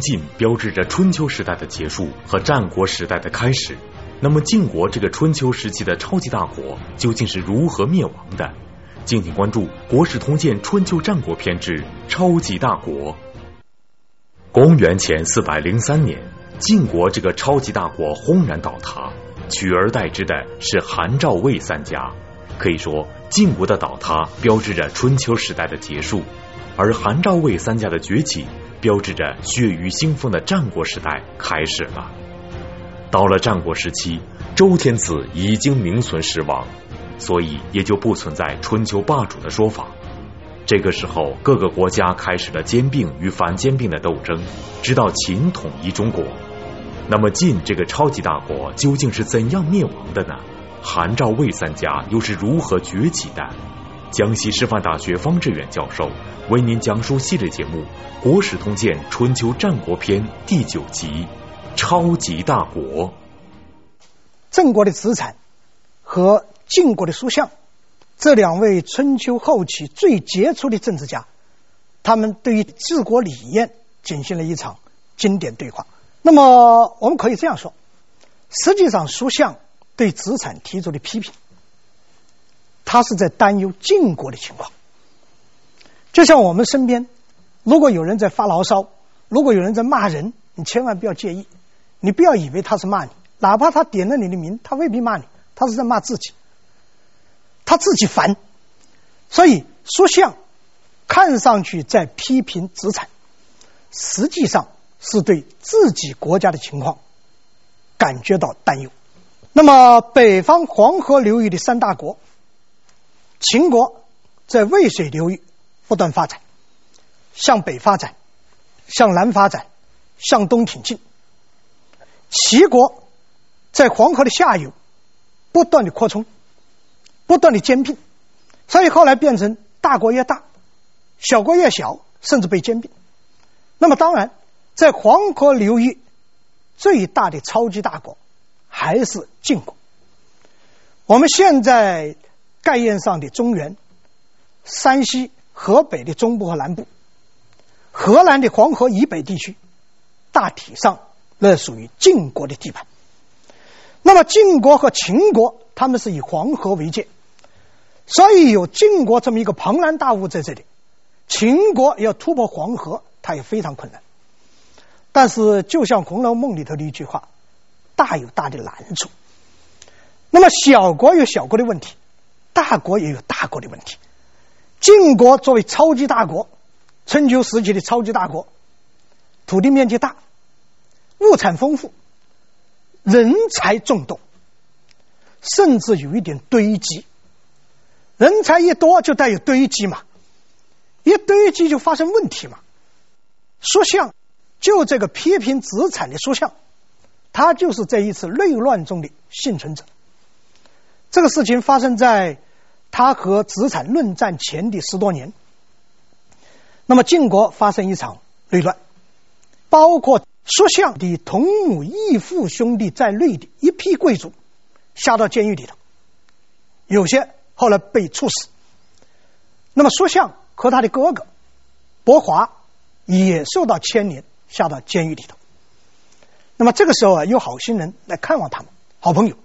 晋标志着春秋时代的结束和战国时代的开始。那么晋国这个春秋时期的超级大国究竟是如何灭亡的？敬请关注《国史通鉴·春秋战国篇》之超级大国。公元前四百零三年，晋国这个超级大国轰然倒塌，取而代之的是韩赵魏三家。可以说，晋国的倒塌标志着春秋时代的结束，而韩赵魏三家的崛起标志着血雨腥风的战国时代开始了。到了战国时期，周天子已经名存实亡，所以也就不存在春秋霸主的说法。这个时候，各个国家开始了兼并与反兼并的斗争，直到秦统一中国。那么晋这个超级大国究竟是怎样灭亡的呢？韩赵魏三家又是如何崛起的？江西师范大学方志远教授为您讲述系列节目《国史通鉴·春秋战国篇》第九集。超级大国，郑国的子产和晋国的叔向，这两位春秋后期最杰出的政治家，他们对于治国理念进行了一场经典对话。那么，我们可以这样说：实际上，叔向对子产提出的批评，他是在担忧晋国的情况。就像我们身边，如果有人在发牢骚，如果有人在骂人，你千万不要介意。你不要以为他是骂你，哪怕他点了你的名，他未必骂你，他是在骂自己，他自己烦。所以叔向看上去在批评子产，实际上是对自己国家的情况感觉到担忧。那么北方黄河流域的三大国，秦国在渭水流域不断发展，向北发展，向南发展，向东挺进。齐国在黄河的下游不断的扩充，不断的兼并，所以后来变成大国越大，小国越小，甚至被兼并。那么当然，在黄河流域最大的超级大国还是晋国。我们现在概念上的中原、山西、河北的中部和南部、河南的黄河以北地区，大体上。那属于晋国的地盘。那么晋国和秦国，他们是以黄河为界，所以有晋国这么一个庞然大物在这里，秦国要突破黄河，它也非常困难。但是，就像《红楼梦》里头的一句话，大有大的难处。那么小国有小国的问题，大国也有大国的问题。晋国作为超级大国，春秋时期的超级大国，土地面积大。物产丰富，人才众多，甚至有一点堆积。人才一多就带有堆积嘛，一堆积就发生问题嘛。叔向就这个批评子产的叔向，他就是这一次内乱中的幸存者。这个事情发生在他和子产论战前的十多年。那么晋国发生一场内乱，包括。叔向的同母异父兄弟在内的一批贵族，下到监狱里头，有些后来被处死。那么叔向和他的哥哥伯华也受到牵连，下到监狱里头。那么这个时候啊，有好心人来看望他们，好朋友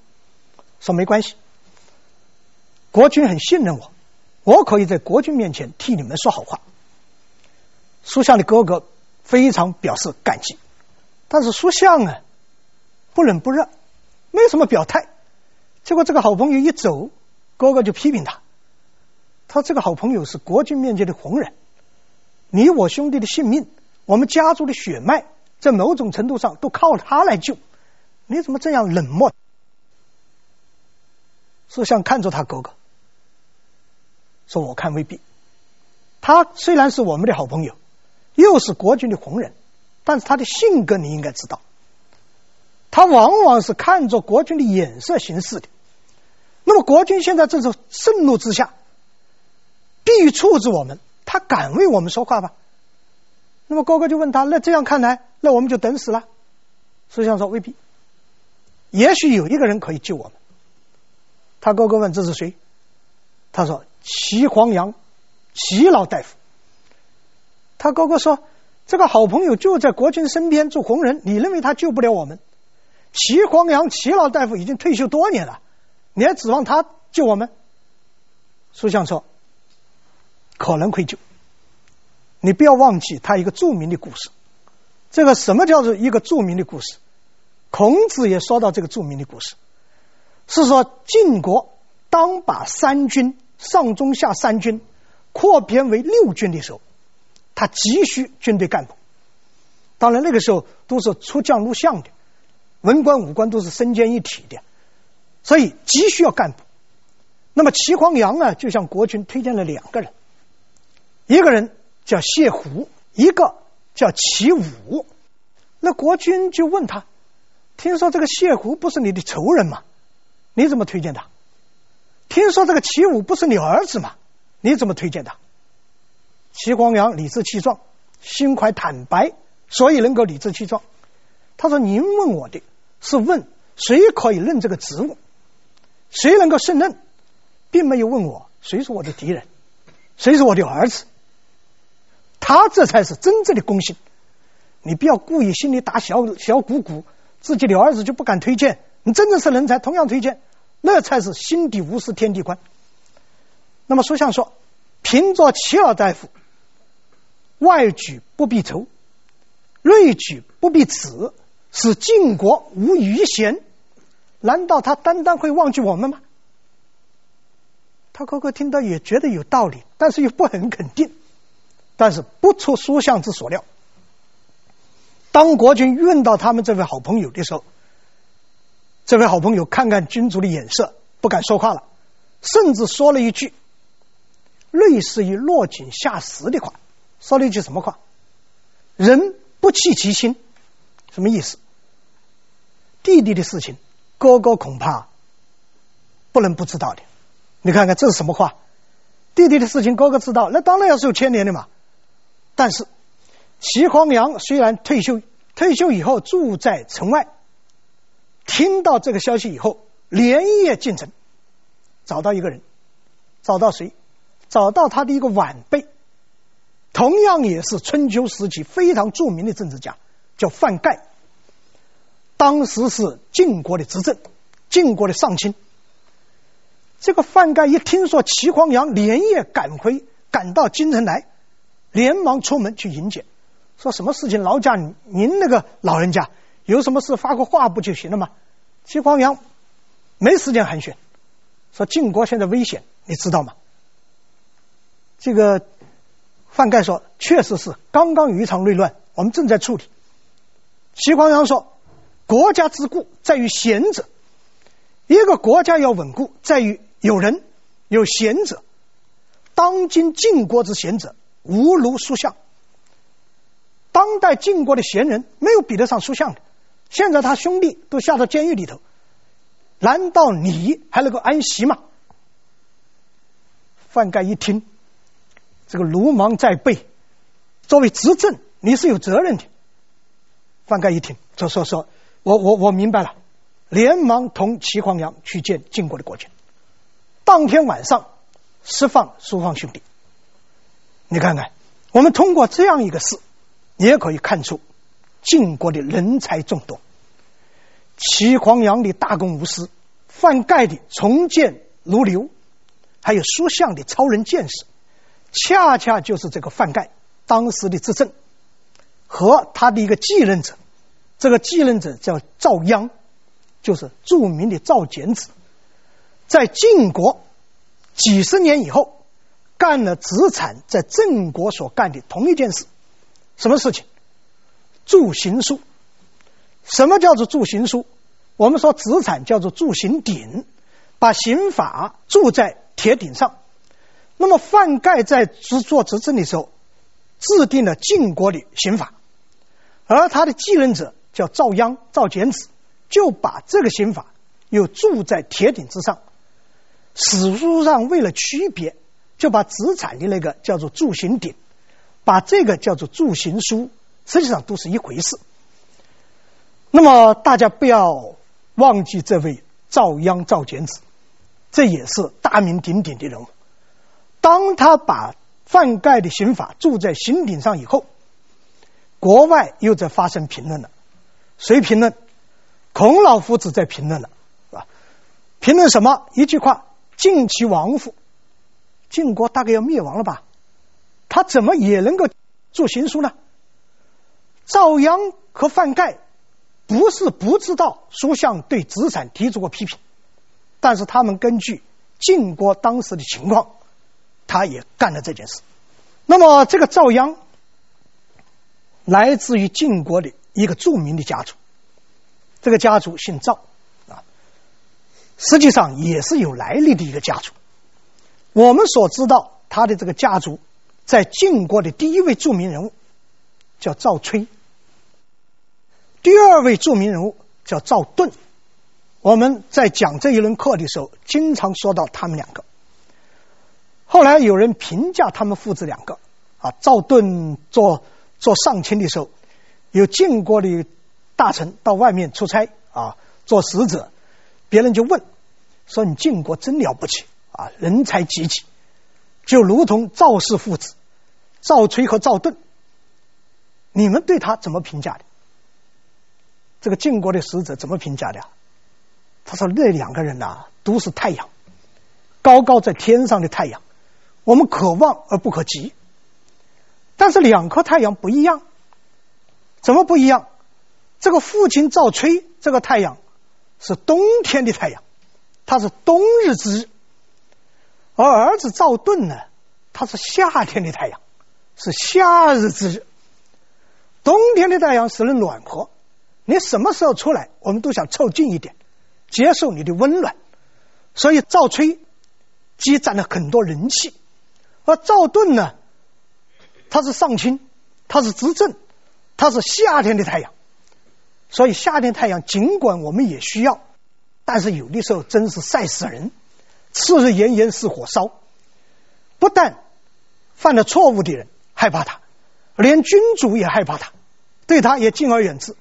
说没关系，国君很信任我，我可以在国君面前替你们说好话。叔向的哥哥非常表示感激。但是叔向啊，不冷不热，没什么表态。结果这个好朋友一走，哥哥就批评他。他这个好朋友是国君面前的红人，你我兄弟的性命，我们家族的血脉，在某种程度上都靠他来救。你怎么这样冷漠？叔向看着他哥哥，说：“我看未必。他虽然是我们的好朋友，又是国军的红人。”但是他的性格你应该知道，他往往是看着国军的眼色行事的。那么国军现在正是盛怒之下，必欲处置我们，他敢为我们说话吗？那么哥哥就问他：那这样看来，那我们就等死了？叔向说未必，也许有一个人可以救我们。他哥哥问：这是谁？他说：齐黄羊，齐老大夫。他哥哥说。这个好朋友就在国君身边做红人，你认为他救不了我们？齐黄杨齐老大夫已经退休多年了，你还指望他救我们？苏相说可能会救。你不要忘记他一个著名的故事。这个什么叫做一个著名的故事？孔子也说到这个著名的故事，是说晋国当把三军上中下三军扩编为六军的时候。他急需军队干部，当然那个时候都是出将入相的，文官武官都是身兼一体的，所以急需要干部。那么齐黄阳呢，就向国君推荐了两个人，一个人叫谢胡，一个叫齐武。那国君就问他：“听说这个谢胡不是你的仇人吗？你怎么推荐他？听说这个齐武不是你儿子吗？你怎么推荐的？”齐光阳理直气壮，心怀坦白，所以能够理直气壮。他说：“您问我的是问谁可以任这个职务，谁能够胜任，并没有问我谁是我的敌人，谁是我的儿子。他这才是真正的公信。你不要故意心里打小小鼓鼓，自己的儿子就不敢推荐。你真正是人才，同样推荐，那才是心底无私天地宽。那么书相说，凭着齐老大夫。”外举不避仇，内举不避耻，使晋国无余贤。难道他单单会忘记我们吗？他哥哥听到也觉得有道理，但是又不很肯定。但是不出书相之所料，当国君问到他们这位好朋友的时候，这位好朋友看看君主的眼色，不敢说话了，甚至说了一句类似于落井下石的话。说了一句什么话？人不弃其亲，什么意思？弟弟的事情，哥哥恐怕不能不知道的。你看看这是什么话？弟弟的事情，哥哥知道，那当然要受牵连的嘛。但是齐黄杨虽然退休，退休以后住在城外，听到这个消息以后，连夜进城，找到一个人，找到谁？找到他的一个晚辈。同样也是春秋时期非常著名的政治家，叫范盖。当时是晋国的执政，晋国的上卿。这个范盖一听说齐匡阳连夜赶回，赶到京城来，连忙出门去迎接。说什么事情？劳驾您那个老人家有什么事发个话不就行了吗？齐光阳没时间寒暄，说晋国现在危险，你知道吗？这个。范盖说：“确实是，刚刚有一场内乱，我们正在处理。”齐光阳说：“国家之固在于贤者，一个国家要稳固，在于有人有贤者。当今晋国之贤者，无如书相。当代晋国的贤人，没有比得上书相的。现在他兄弟都下到监狱里头，难道你还能够安息吗？”范盖一听。这个鲁莽在背，作为执政，你是有责任的。范盖一听，就说说，我我我明白了，连忙同齐黄羊去见晋国的国君。当天晚上释放苏放兄弟。你看看，我们通过这样一个事，也可以看出晋国的人才众多。齐黄杨的大公无私，范盖的重建如流，还有书相的超人见识。恰恰就是这个范盖当时的执政和他的一个继任者，这个继任者叫赵鞅，就是著名的赵简子，在晋国几十年以后干了子产在郑国所干的同一件事，什么事情？铸刑书。什么叫做铸刑书？我们说子产叫做铸刑鼎，把刑法铸在铁鼎上。那么范盖在执做执政的时候，制定了晋国的刑法，而他的继任者叫赵鞅、赵简子，就把这个刑法又铸在铁鼎之上。史书上为了区别，就把子产的那个叫做铸刑鼎，把这个叫做铸刑书，实际上都是一回事。那么大家不要忘记这位赵鞅、赵简子，这也是大名鼎鼎的人物。当他把范盖的刑法铸在刑鼎上以后，国外又在发生评论了。谁评论？孔老夫子在评论了，是吧？评论什么？一句话：晋其亡乎？晋国大概要灭亡了吧？他怎么也能够做行书呢？赵鞅和范盖不是不知道书相对子产提出过批评，但是他们根据晋国当时的情况，他也干了这件事。那么这个赵鞅来自于晋国的一个著名的家族，这个家族姓赵啊，实际上也是有来历的一个家族。我们所知道他的这个家族，在晋国的第一位著名人物叫赵崔，第二位著名人物叫赵盾。我们在讲这一轮课的时候，经常说到他们两个。后来有人评价他们父子两个啊，赵盾做做上卿的时候，有晋国的大臣到外面出差啊，做使者，别人就问说：“你晋国真了不起啊，人才济济，就如同赵氏父子，赵崔和赵盾，你们对他怎么评价的？”这个晋国的使者怎么评价的？他说：“那两个人呐、都是太阳，高高在天上的太阳。”我们可望而不可及，但是两颗太阳不一样，怎么不一样？这个父亲赵崔，这个太阳是冬天的太阳，它是冬日之日；而儿子赵盾呢，他是夏天的太阳，是夏日之日。冬天的太阳使人暖和，你什么时候出来，我们都想凑近一点，接受你的温暖。所以赵崔积攒了很多人气。而赵盾呢，他是上卿，他是执政，他是夏天的太阳，所以夏天太阳尽管我们也需要，但是有的时候真是晒死人，次日炎炎似火烧，不但犯了错误的人害怕他，连君主也害怕他，对他也敬而远之。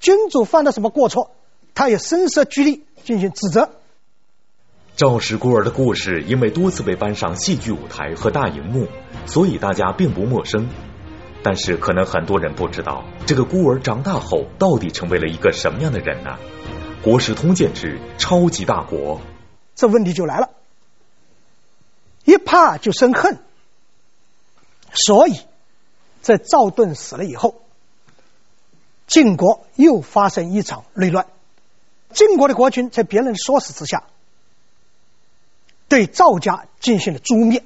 君主犯了什么过错，他也声色俱厉进行指责。赵氏孤儿的故事，因为多次被搬上戏剧舞台和大荧幕，所以大家并不陌生。但是，可能很多人不知道，这个孤儿长大后到底成为了一个什么样的人呢？《国史通鉴之超级大国》，这问题就来了，一怕就生恨，所以在赵盾死了以后，晋国又发生一场内乱，晋国的国君在别人的唆使之下。对赵家进行了诛灭，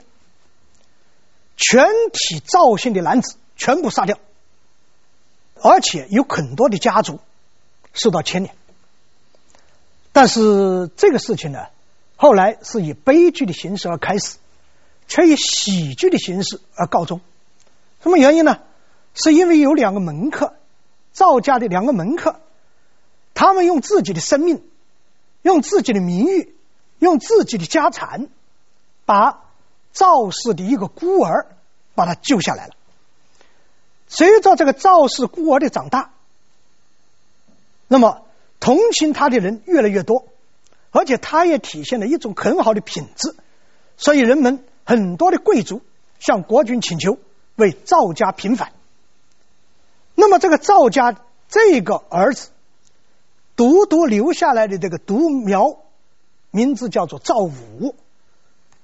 全体赵姓的男子全部杀掉，而且有很多的家族受到牵连。但是这个事情呢，后来是以悲剧的形式而开始，却以喜剧的形式而告终。什么原因呢？是因为有两个门客，赵家的两个门客，他们用自己的生命，用自己的名誉。用自己的家产，把赵氏的一个孤儿把他救下来了。随着这个赵氏孤儿的长大，那么同情他的人越来越多，而且他也体现了一种很好的品质，所以人们很多的贵族向国君请求为赵家平反。那么这个赵家这个儿子独独留下来的这个独苗。名字叫做赵武，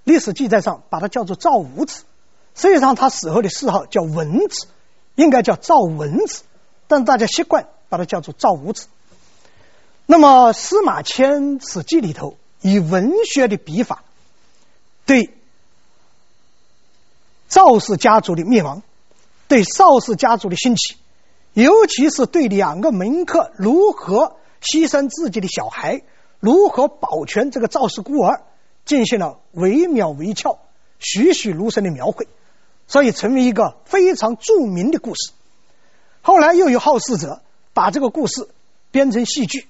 历史记载上把他叫做赵武子，实际上他死后的谥号叫文子，应该叫赵文子，但大家习惯把他叫做赵武子。那么司马迁《史记》里头以文学的笔法，对赵氏家族的灭亡，对赵氏家族的兴起，尤其是对两个门客如何牺牲自己的小孩。如何保全这个赵氏孤儿，进行了惟妙惟肖、栩栩如生的描绘，所以成为一个非常著名的故事。后来又有好事者把这个故事编成戏剧，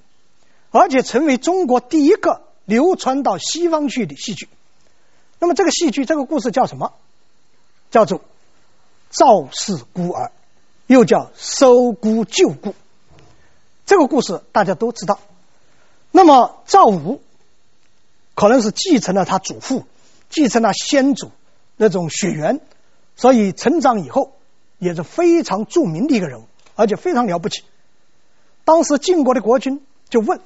而且成为中国第一个流传到西方去的戏剧。那么这个戏剧这个故事叫什么？叫做《赵氏孤儿》，又叫《收孤救姑》。这个故事大家都知道。那么赵武可能是继承了他祖父，继承了先祖那种血缘，所以成长以后也是非常著名的一个人物。而且非常了不起。当时晋国的国君就问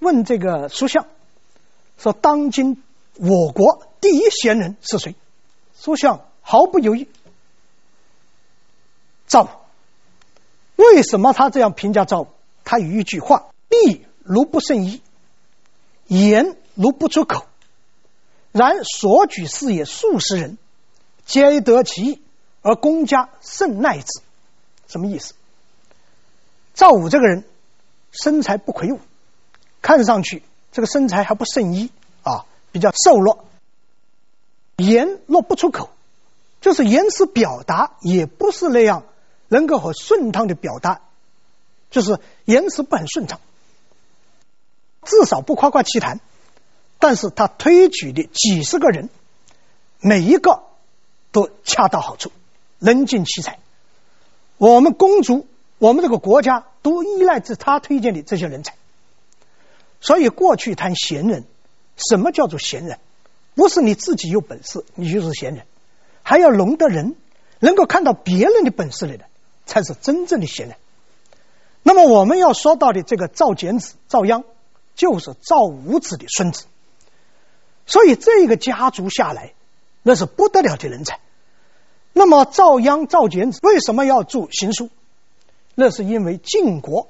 问这个叔相说：“当今我国第一贤人是谁？”叔相毫不犹豫：“赵武。”为什么他这样评价赵武？他有一句话：“力如不胜衣，言如不出口。然所举事业数十人，皆得其意，而公家甚奈之。”什么意思？赵武这个人身材不魁梧，看上去这个身材还不胜衣啊，比较瘦弱。言若不出口，就是言辞表达也不是那样。能够很顺畅的表达，就是言辞不很顺畅，至少不夸夸其谈。但是他推举的几十个人，每一个都恰到好处，能尽其才。我们公族，我们这个国家都依赖着他推荐的这些人才。所以过去谈贤人，什么叫做贤人？不是你自己有本事你就是贤人，还要容得人，能够看到别人的本事来的。才是真正的贤人。那么我们要说到的这个赵简子、赵鞅，就是赵武子的孙子。所以这个家族下来，那是不得了的人才。那么赵鞅、赵简子为什么要着行书？那是因为晋国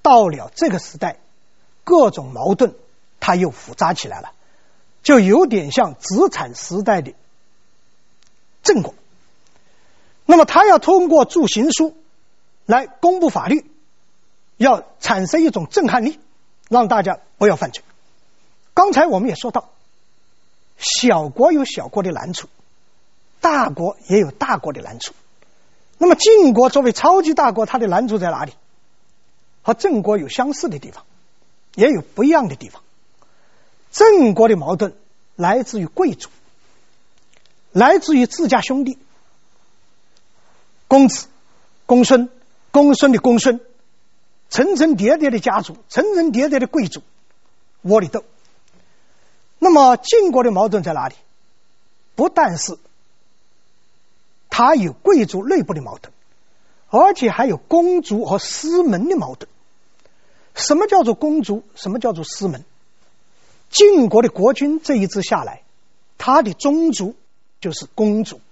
到了这个时代，各种矛盾它又复杂起来了，就有点像子产时代的郑国。那么他要通过着行书来公布法律，要产生一种震撼力，让大家不要犯罪。刚才我们也说到，小国有小国的难处，大国也有大国的难处。那么晋国作为超级大国，它的难处在哪里？和郑国有相似的地方，也有不一样的地方。郑国的矛盾来自于贵族，来自于自家兄弟。公子、公孙、公孙的公孙，层层叠叠的家族，层层叠叠的贵族，窝里斗。那么晋国的矛盾在哪里？不但是他有贵族内部的矛盾，而且还有公族和私门的矛盾。什么叫做公族？什么叫做私门？晋国的国君这一支下来，他的宗族就是公族。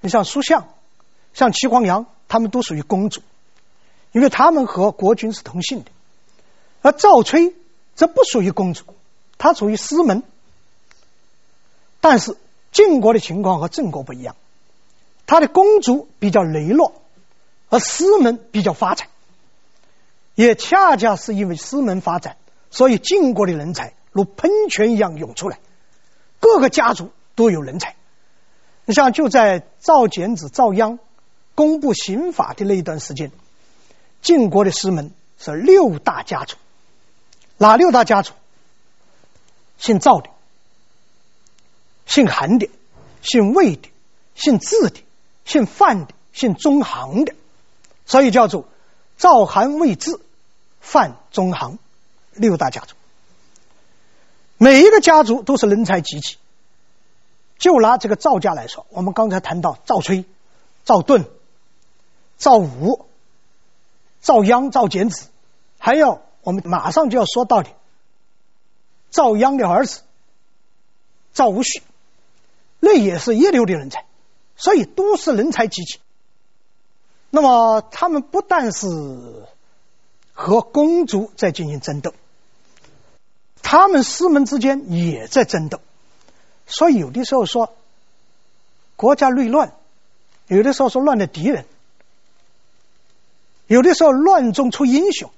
你像叔向。像齐黄羊，他们都属于公族，因为他们和国君是同姓的。而赵崔则不属于公族，他属于私门。但是晋国的情况和郑国不一样，他的公族比较羸弱，而私门比较发展。也恰恰是因为私门发展，所以晋国的人才如喷泉一样涌出来，各个家族都有人才。你像就在赵简子、赵鞅。公布刑法的那一段时间，晋国的师门是六大家族，哪六大家族？姓赵的、姓韩的、姓魏的、姓智的、姓范的、姓中行的，所以叫做赵、韩、魏、智、范、中、行六大家族。每一个家族都是人才济济。就拿这个赵家来说，我们刚才谈到赵崔、赵盾。赵武、赵鞅、赵简子，还有我们马上就要说到的赵鞅的儿子赵无恤，那也是一流的人才，所以都是人才济济。那么他们不但是和公族在进行争斗，他们师门之间也在争斗，所以有的时候说国家内乱，有的时候说乱的敌人。有的时候乱中出英雄，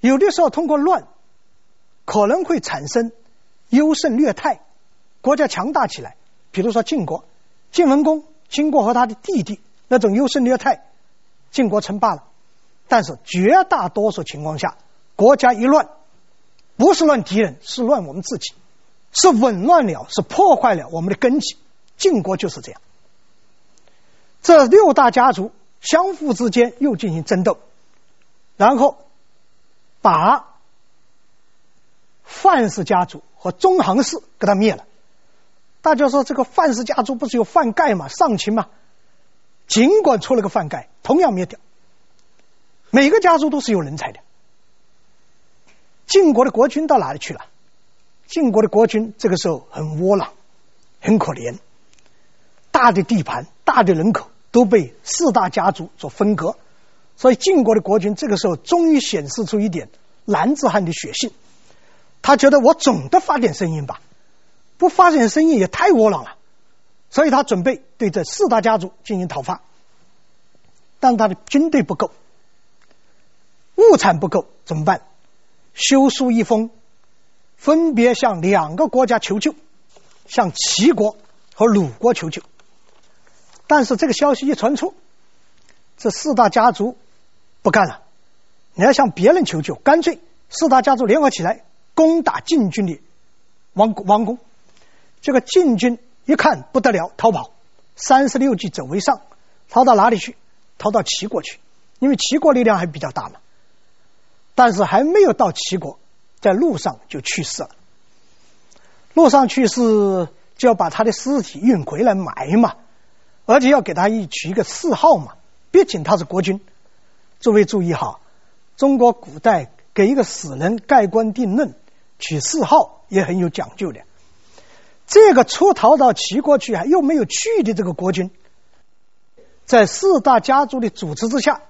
有的时候通过乱可能会产生优胜劣汰，国家强大起来。比如说晋国，晋文公经过和他的弟弟那种优胜劣汰，晋国称霸了。但是绝大多数情况下，国家一乱，不是乱敌人，是乱我们自己，是紊乱了，是破坏了我们的根基。晋国就是这样。这六大家族。相互之间又进行争斗，然后把范氏家族和中行氏给他灭了。大家说这个范氏家族不是有范盖吗？上卿吗？尽管出了个范盖，同样灭掉。每个家族都是有人才的。晋国的国君到哪里去了？晋国的国君这个时候很窝囊，很可怜，大的地盘、大的人口都被四大家族所分割，所以晋国的国君这个时候终于显示出一点男子汉的血性。他觉得我总得发点声音吧，不发点声音也太窝囊了，所以他准备对这四大家族进行讨伐，但他的军队不够，物产不够，怎么办？修书一封，分别向两个国家求救，向齐国和鲁国求救。但是这个消息一传出，这四大家族不干了，你要向别人求救，干脆四大家族联合起来。攻打晋军的王王宫，这个晋军一看不得了，逃跑，三十六计走为上，逃到哪里去？逃到齐国去，因为齐国力量还比较大嘛。但是还没有到齐国，在路上就去世了。路上去世就要把他的尸体运回来埋嘛，而且要给他一取一个谥号嘛，毕竟他是国君。诸位注意哈，中国古代给一个死人盖棺定论。取谥号也很有讲究的。这个出逃到齐国去还又没有去的这个国君，在四大家族的主持之下，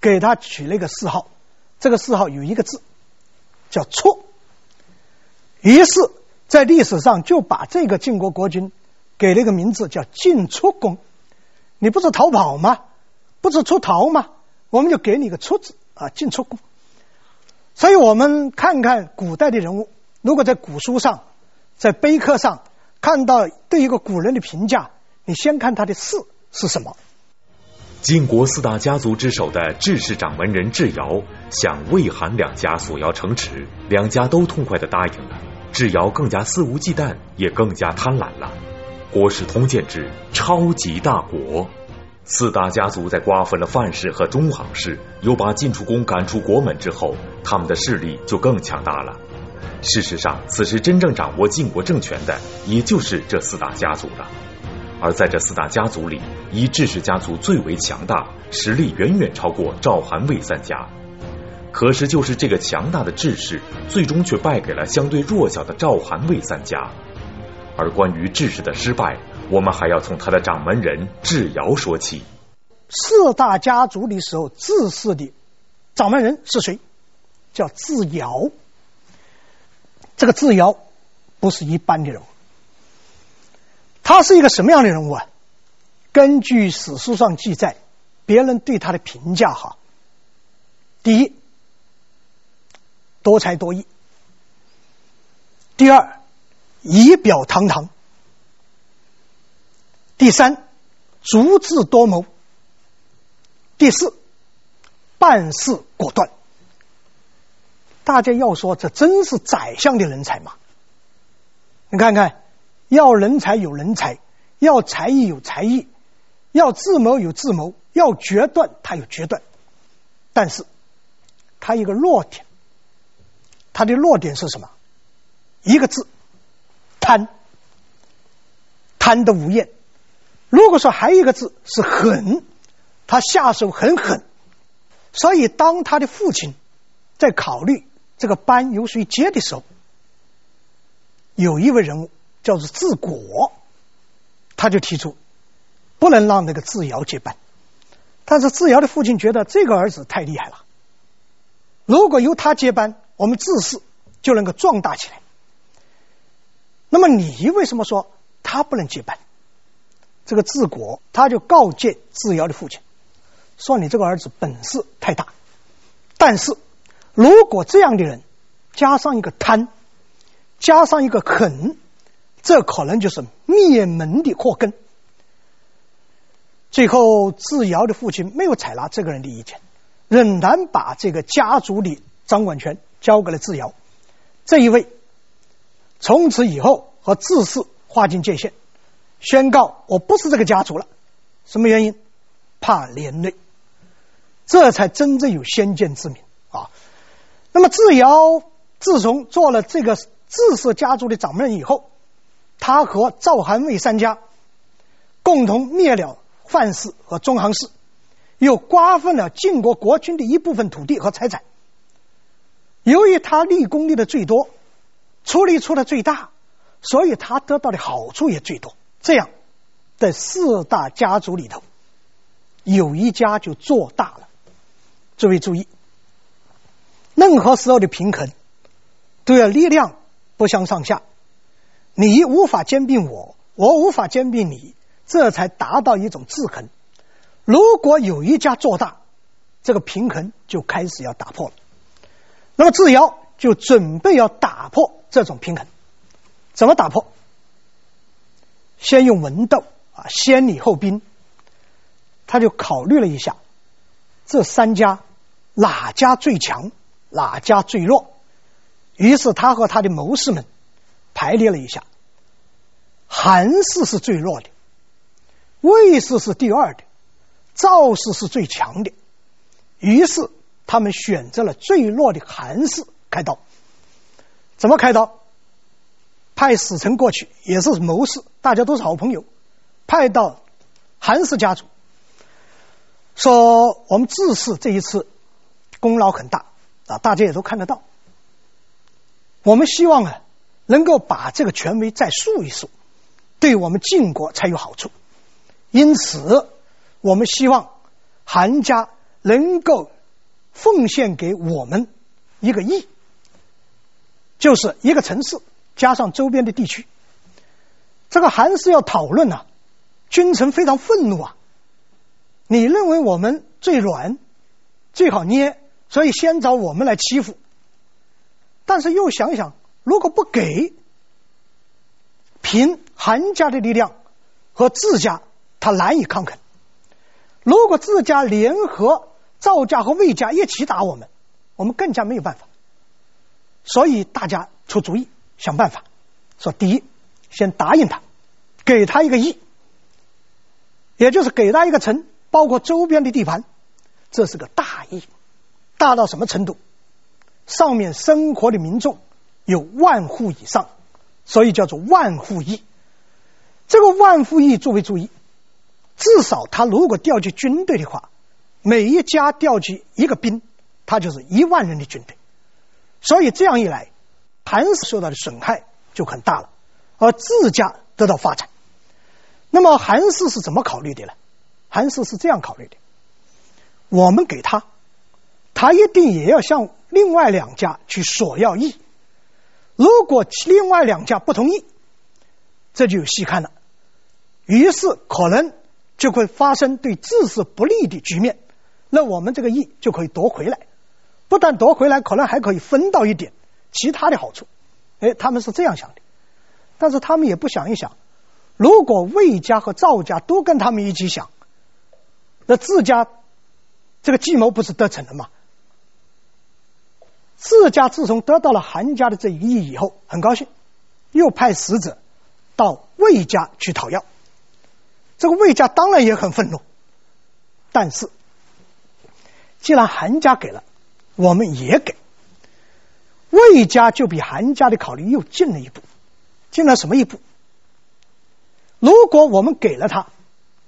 给他取了一个谥号。这个谥号有一个字，叫“错”。于是，在历史上就把这个晋国国君给了一个名字，叫进出宫。你不是逃跑吗？不是出逃吗？我们就给你个“出”字啊，进出宫。所以我们看看古代的人物，如果在古书上、在碑刻上看到对一个古人的评价，你先看他的事是什么。晋国四大家族之首的智氏掌门人智尧向魏韩两家索要城池，两家都痛快的答应了。智尧更加肆无忌惮，也更加贪婪了。国史通鉴之超级大国。四大家族在瓜分了范氏和中行氏，又把晋出公赶出国门之后，他们的势力就更强大了。事实上，此时真正掌握晋国政权的，也就是这四大家族了。而在这四大家族里，以智氏家族最为强大，实力远远超过赵、韩、魏三家。可是，就是这个强大的智氏，最终却败给了相对弱小的赵、韩、魏三家。而关于智氏的失败，我们还要从他的掌门人智尧说起。四大家族的时候，智氏的掌门人是谁？叫智尧。这个智尧不是一般的人物，他是一个什么样的人物啊？根据史书上记载，别人对他的评价哈，第一，多才多艺；第二，仪表堂堂。第三，足智多谋；第四，办事果断。大家要说，这真是宰相的人才吗？你看看，要人才有人才，要才艺有才艺，要智谋有智谋，要决断他有决断。但是，他一个弱点，他的弱点是什么？一个字，贪，贪得无厌。如果说还有一个字是狠，他下手很狠，所以当他的父亲在考虑这个班由谁接的时候，有一位人物叫做智果，他就提出不能让那个智尧接班。但是智尧的父亲觉得这个儿子太厉害了，如果由他接班，我们智氏就能够壮大起来。那么你为什么说他不能接班？这个治国，他就告诫智尧的父亲，说：“你这个儿子本事太大，但是如果这样的人加上一个贪，加上一个狠，这可能就是灭门的祸根。”最后，智尧的父亲没有采纳这个人的意见，仍然把这个家族的掌管权交给了智尧。这一位从此以后和智氏划清界限。宣告我不是这个家族了，什么原因？怕连累，这才真正有先见之明啊。那么智尧自从做了这个智氏家族的掌门人以后，他和赵、韩、魏三家共同灭了范氏和中行氏，又瓜分了晋国国君的一部分土地和财产。由于他立功立的最多，出力出的最大，所以他得到的好处也最多。这样，在四大家族里头，有一家就做大了。诸位注意，任何时候的平衡，都要力量不相上下，你无法兼并我，我无法兼并你，这才达到一种制衡。如果有一家做大，这个平衡就开始要打破了。那么智尧就准备要打破这种平衡，怎么打破？先用文斗啊，先礼后兵。他就考虑了一下，这三家哪家最强，哪家最弱。于是他和他的谋士们排列了一下，韩氏是最弱的，魏氏是第二的。赵氏是最强的，于是他们选择了最弱的韩氏开刀。怎么开刀？派使臣过去，也是谋士，大家都是好朋友，派到韩氏家族，说我们智氏这一次功劳很大啊，大家也都看得到。我们希望啊，能够把这个权威再树一树，对我们晋国才有好处。因此。我们希望韩家能够奉献给我们一个亿，就是一个城市加上周边的地区。这个韩氏要讨论啊，君臣非常愤怒啊！你认为我们最软，最好捏，所以先找我们来欺负。但是又想想，如果不给，凭韩家的力量和自家，他难以抗衡。如果自家联合赵家和魏家一起打我们，我们更加没有办法。所以大家出主意，想办法，说第一，先答应他，给他一个邑，也就是给他一个城，包括周边的地盘，这是个大邑，大到什么程度？上面生活的民众有万户以上，所以叫做万户邑。这个万户邑，诸位注意。至少他如果调集军队的话，每一家调集一个兵，他就是一万人的军队。所以这样一来，韩氏受到的损害就很大了，而自家得到发展。那么韩氏是怎么考虑的呢？韩氏是这样考虑的：我们给他，他一定也要向另外两家去索要义。如果另外两家不同意，这就有戏看了。于是可能。就会发生对自氏不利的局面，那我们这个义就可以夺回来，不但夺回来，可能还可以分到一点其他的好处。哎，他们是这样想的，但是他们也不想一想，如果魏家和赵家都跟他们一起想，那自家这个计谋不是得逞了吗？自家自从得到了韩家的这一亿以后，很高兴，又派使者到魏家去讨要。这个魏家当然也很愤怒，但是既然韩家给了，我们也给。魏家就比韩家的考虑又进了一步，进了什么一步？如果我们给了他，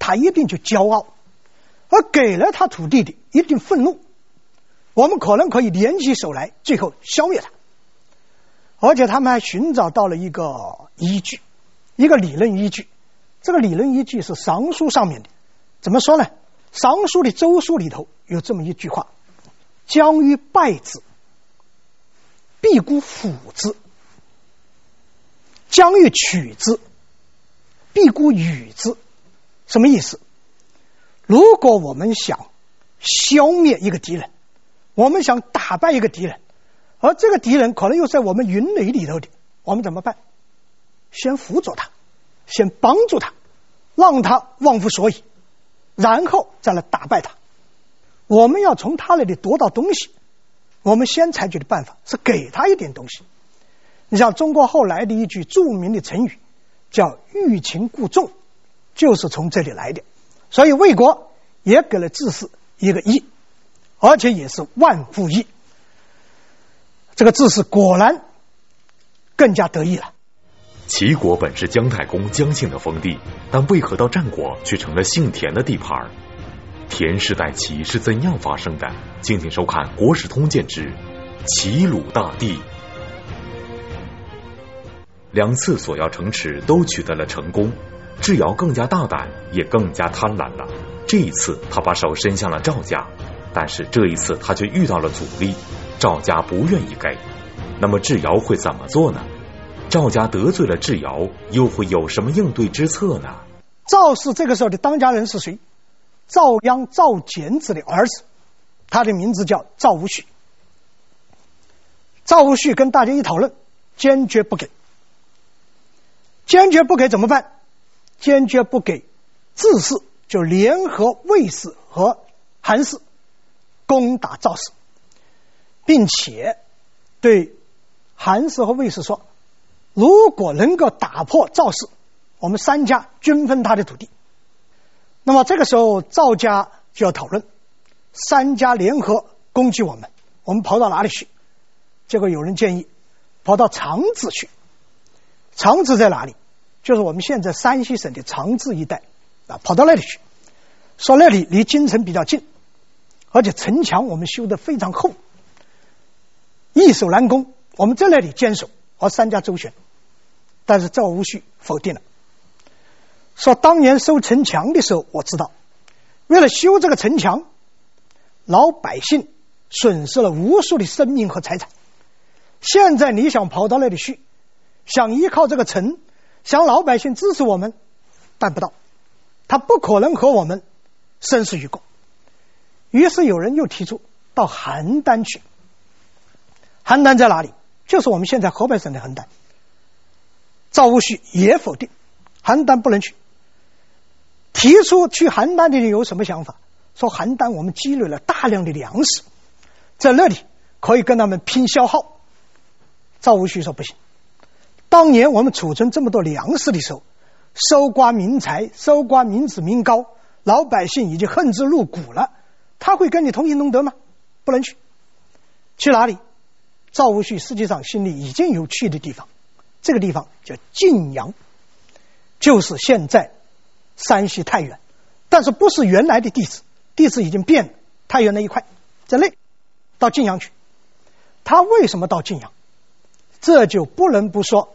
他一定就骄傲；而给了他土地的，一定愤怒。我们可能可以联起手来，最后消灭他。而且他们还寻找到了一个依据，一个理论依据。这个理论依据是《尚书》上面的，怎么说呢？《尚书》的周书里头有这么一句话：“将于败之，必固辅之；将于取之，必固与之。”什么意思？如果我们想消灭一个敌人，我们想打败一个敌人，而这个敌人可能又在我们云雷里头的，我们怎么办？先辅佐他。先帮助他，让他忘乎所以，然后再来打败他。我们要从他那里夺到东西，我们先采取的办法是给他一点东西。你像中国后来的一句著名的成语，叫“欲擒故纵”，就是从这里来的。所以魏国也给了智氏一个邑，而且也是万户邑。这个智氏果然更加得意了。齐国本是姜太公姜姓的封地，但为何到战国却成了姓田的地盘？田氏代齐是怎样发生的？敬请收看《国史通鉴之齐鲁大地》。两次索要城池都取得了成功，智瑶更加大胆，也更加贪婪了。这一次，他把手伸向了赵家，但是这一次他却遇到了阻力，赵家不愿意给。那么智瑶会怎么做呢？赵家得罪了智瑶，又会有什么应对之策呢？赵氏这个时候的当家人是谁？赵鞅、赵简子的儿子，他的名字叫赵无恤。赵无恤跟大家一讨论，坚决不给。坚决不给怎么办？坚决不给，智氏就联合卫氏和韩氏攻打赵氏，并且对韩氏和卫氏说：“如果能够打破赵氏，我们三家均分他的土地。”那么这个时候赵家就要讨论，三家联合攻击我们，我们跑到哪里去？结果有人建议跑到长治去。长治在哪里？就是我们现在山西省的长治一带啊，跑到那里去，说那里离京城比较近，而且城墙我们修得非常厚，易守难攻。我们在那里坚守，和三家周旋。但是赵无恤否定了，说当年修城墙的时候，我知道，为了修这个城墙，老百姓损失了无数的生命和财产。现在你想跑到那里去，想依靠这个城。想老百姓支持我们，办不到，他不可能和我们生死与共。于是有人又提出到邯郸去。邯郸在哪里？就是我们现在河北省的邯郸。赵无恤也否定，邯郸不能去。提出去邯郸的人有什么想法？说邯郸我们积累了大量的粮食，在那里可以跟他们拼消耗。赵无恤说不行。当年我们储存这么多粮食的时候，搜刮民财，搜刮民脂民膏，老百姓已经恨之入骨了。他会跟你同心同德吗？不能去。去哪里？赵无恤实际上心里已经有去的地方，这个地方叫晋阳，就是现在山西太原，但是不是原来的地址，地址已经变了。太原那一块在那，到晋阳去。他为什么到晋阳？这就不能不说。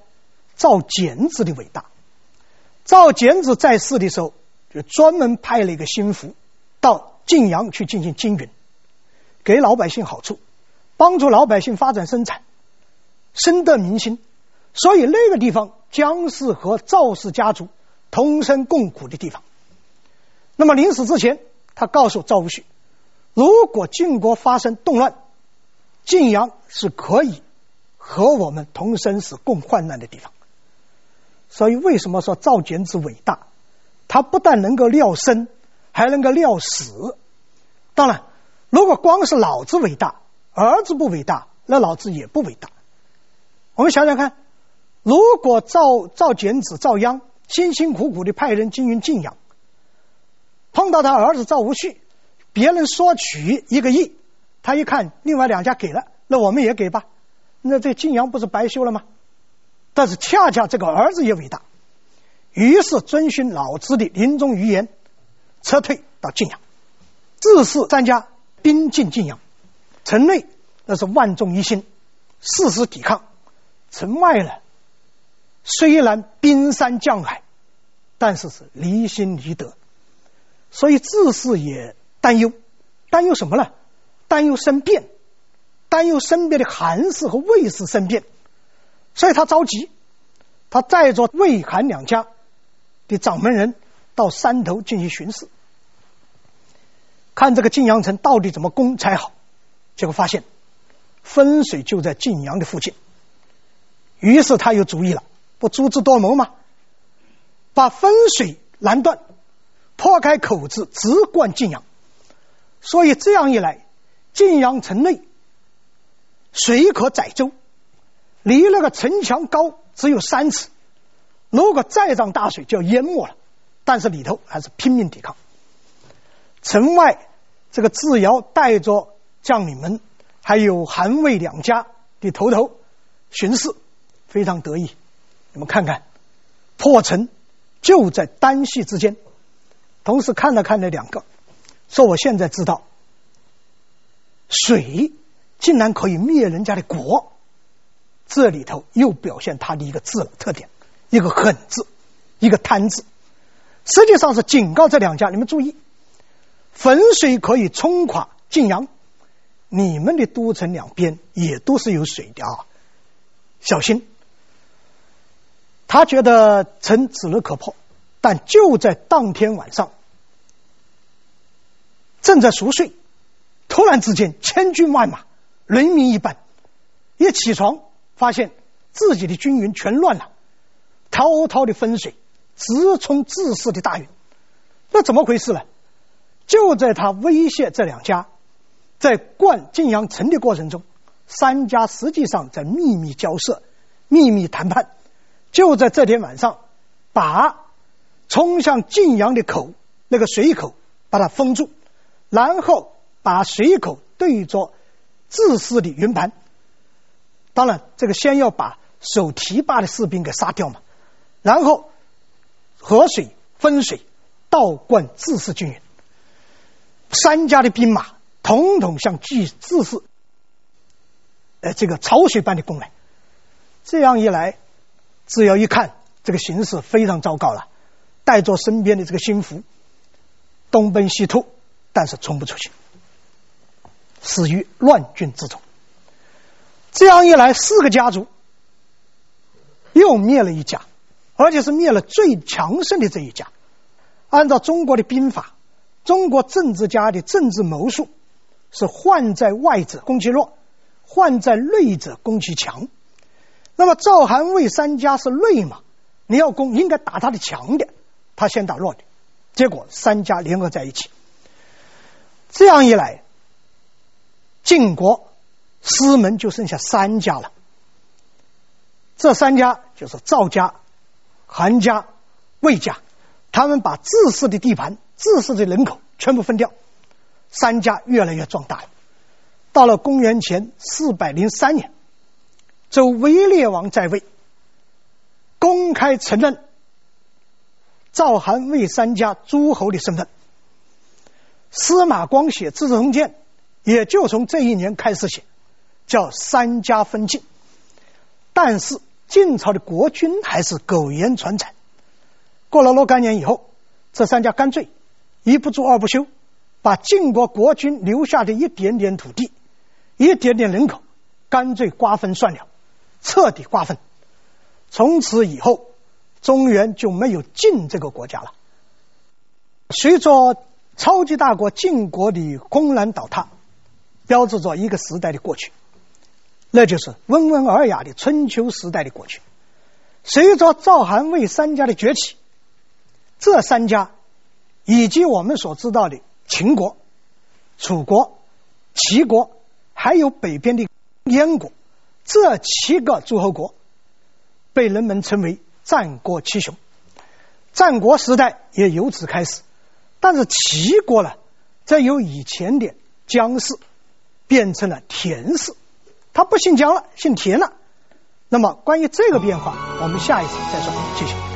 赵简子的伟大。赵简子在世的时候，就专门派了一个心腹到晋阳去进行经营，给老百姓好处，帮助老百姓发展生产，深得民心。所以那个地方，姜氏和赵氏家族同生共苦的地方。那么临死之前，他告诉赵无恤，如果晋国发生动乱，晋阳是可以和我们同生死共患难的地方。所以，为什么说赵简子伟大？他不但能够料生，还能够料死。当然，如果光是老子伟大，儿子不伟大，那老子也不伟大。我们想想看，如果赵赵简子赵鞅辛辛苦苦的派人经营晋阳，碰到他儿子赵无恤，别人索取一个亿，他一看另外两家给了，那我们也给吧，那这晋阳不是白修了吗？但是恰恰这个儿子也伟大，于是遵循老子的临终遗言，撤退到晋阳。自是三家兵进晋阳，城内那是万众一心，誓死抵抗；城外呢，虽然冰山降海，但是是离心离德。所以智氏也担忧，担忧什么呢？担忧生变，担忧身边的韩氏和卫氏生变。所以他着急，他带着魏、韩两家的掌门人到山头进行巡视，看这个晋阳城到底怎么攻才好。结果发现汾水就在晋阳的附近，于是他有主意了，不足智多谋吗？把分水拦断，破开口子，直灌晋阳。所以这样一来，晋阳城内水可载舟。离那个城墙高只有三尺，如果再涨大水就要淹没了。但是里头还是拼命抵抗。城外这个智瑶带着将领们，还有韩魏两家的头头巡视，非常得意。你们看看，破城就在单隙之间。同时看了看那两个，说我现在知道，水竟然可以灭人家的国，这里头又表现他的一个字特点，一个狠字，一个贪字，实际上是警告这两家，你们注意，汾水可以冲垮晋阳，你们的都城两边也都是有水的啊，小心。他觉得城指日可破，但就在当天晚上，正在熟睡，突然之间千军万马，雷鸣一般，一起床发现自己的军营全乱了，滔滔的汾水直冲自泗的大营，那怎么回事呢？就在他威胁这两家在灌晋阳城的过程中，三家实际上在秘密交涉、秘密谈判。就在这天晚上，把冲向晋阳的口那个水口把它封住，然后把水口对着自泗的云盘。当然，这个先要把守堤坝的士兵给杀掉嘛，然后河水分水倒灌自泗军营，三家的兵马统统向巨自泗，呃，这个潮水般的攻来。这样一来。只要一看这个形势非常糟糕了，带着身边的这个心腹东奔西突，但是冲不出去，死于乱军之中。这样一来，四个家族又灭了一家，而且是灭了最强盛的这一家。按照中国的兵法，中国政治家的政治谋术是患在外者攻其弱，患在内者攻其强。那么赵韩魏三家是内嘛？你要攻，应该打他的强的，他先打弱的，结果三家联合在一起，这样一来，晋国师门就剩下三家了。这三家就是赵家、韩家、魏家，他们把自泗的地盘、自泗的人口全部分掉，三家越来越壮大了。到了公元前四百零三年。周威烈王在位，公开承认赵、韩、魏三家诸侯的身份。司马光写《资治通鉴》，也就从这一年开始写，叫“三家分晋”。但是晋朝的国君还是苟延残喘。过了若干年以后，这三家干脆一不做二不休，把晋国国君留下的一点点土地、一点点人口，干脆瓜分算了。彻底瓜分，从此以后，中原就没有晋这个国家了。随着超级大国晋国的轰然倒塌，标志着一个时代的过去，那就是温文尔雅的春秋时代的过去。随着赵、韩、魏三家的崛起，这三家以及我们所知道的秦国、楚国、齐国，还有北边的燕国。这七个诸侯国被人们称为战国七雄，战国时代也由此开始。但是齐国呢，再由以前的姜氏变成了田氏，他不姓姜了，姓田了。那么关于这个变化，我们下一次再说。谢谢。